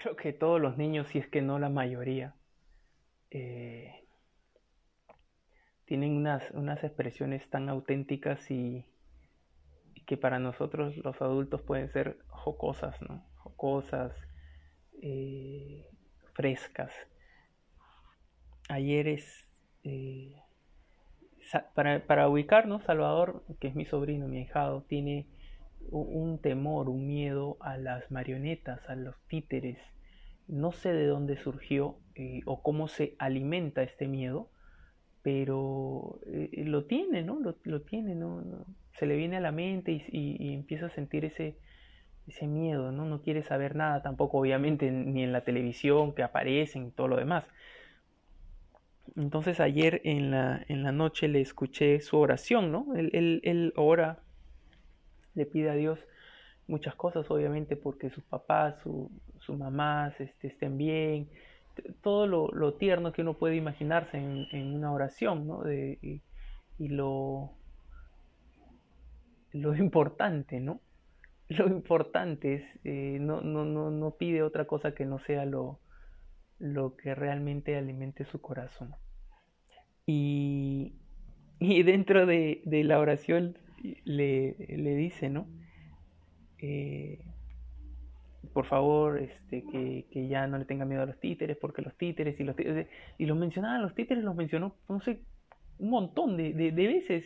creo que todos los niños, si es que no la mayoría, eh, tienen unas, unas expresiones tan auténticas y, que para nosotros los adultos pueden ser jocosas, ¿no? Jocosas, eh, frescas. Ayer es... Eh, para, para, ubicarnos, Salvador, que es mi sobrino, mi hijado, tiene un temor, un miedo a las marionetas, a los títeres. No sé de dónde surgió eh, o cómo se alimenta este miedo, pero eh, lo tiene, ¿no? Lo, tiene, ¿no? Se le viene a la mente y, empieza a sentir ese, ese miedo, ¿no? No quiere saber nada tampoco, obviamente, ni en la televisión que aparecen y todo lo demás. Entonces ayer en la, en la noche le escuché su oración, ¿no? Él, él, él ora le pide a Dios muchas cosas, obviamente, porque sus papás, su, sus mamás este, estén bien, todo lo, tierno que uno puede imaginarse en, una oración, ¿no? Y, lo, lo importante, ¿no? Lo importante es, eh, no, no, no, no pide otra cosa que no sea lo, lo que realmente alimente su corazón. Y, y dentro de, de la oración le, le dice, ¿no? Eh, por favor, este, que, que, ya no le tenga miedo a los títeres, porque los títeres y los títeres, y los mencionaba, los títeres los mencionó, no sé, un montón de, de, veces,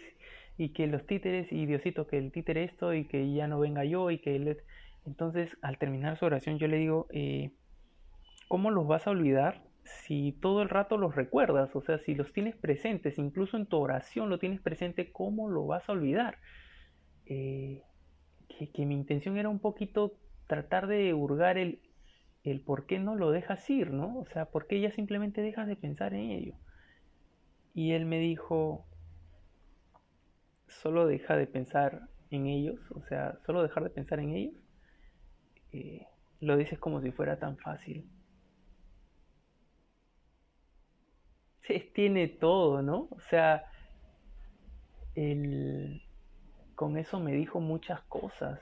y que los títeres, y Diosito, que el títere esto, y que ya no venga yo, y que él... Entonces, al terminar su oración, yo le digo, eh, ¿cómo los vas a olvidar si todo el rato los recuerdas, o sea, si los tienes presentes, incluso en tu oración lo tienes presente, ¿cómo lo vas a olvidar? Eh, que, mi intención era un poquito tratar de hurgar el, el por qué no lo dejas ir, ¿no? O sea, por qué ya simplemente dejas de pensar en ello. Y él me dijo, solo deja de pensar en ellos, o sea, solo dejar de pensar en ellos, eh, lo dices como si fuera tan fácil. Tiene todo, ¿no? O sea, con eso me dijo muchas cosas.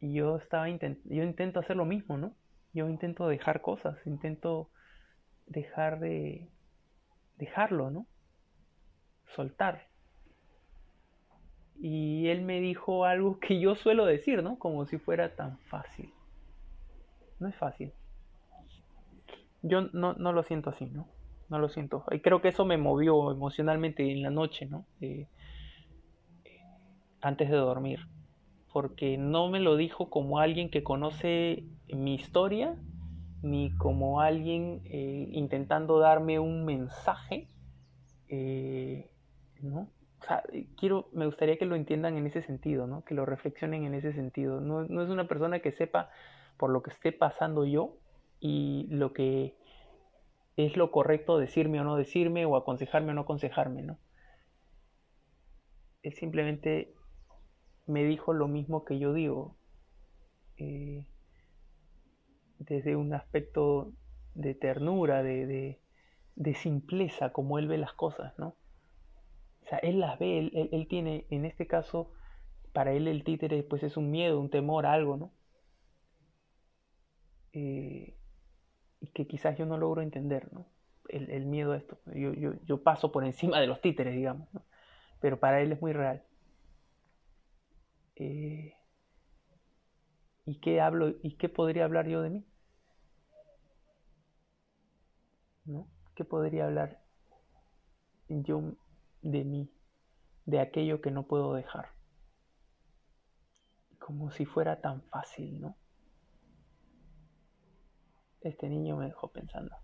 Y yo estaba yo intento hacer lo mismo, ¿no? Yo intento dejar cosas, intento dejar de dejarlo, ¿no? Soltar. Y él me dijo algo que yo suelo decir, ¿no? Como si fuera tan fácil. No es fácil. Yo no, no lo siento así, ¿no? No lo siento. Y creo que eso me movió emocionalmente en la noche, ¿no? Eh, antes de dormir. Porque no me lo dijo como alguien que conoce mi historia, ni como alguien eh, intentando darme un mensaje, eh, ¿no? O sea, quiero, me gustaría que lo entiendan en ese sentido, ¿no? Que lo reflexionen en ese sentido. No, no es una persona que sepa por lo que esté pasando yo, y lo que es lo correcto decirme o no decirme o aconsejarme o no aconsejarme, ¿no? Él simplemente me dijo lo mismo que yo digo, eh, desde un aspecto de ternura, de, de, simpleza, como él ve las cosas, ¿no? O sea, él las ve, él, él, tiene, en este caso, para él el títere pues es un miedo, un temor, algo, ¿no? Eh, y que quizás yo no logro entender, ¿no? El, miedo a esto. Yo, yo, yo, paso por encima de los títeres, digamos, ¿no? Pero para él es muy real. Eh, ¿Y qué hablo y qué podría hablar yo de mí? ¿No? ¿Qué podría hablar yo de mí, de aquello que no puedo dejar? Como si fuera tan fácil, ¿no? Este niño me dejó pensando.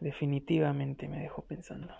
Definitivamente me dejó pensando.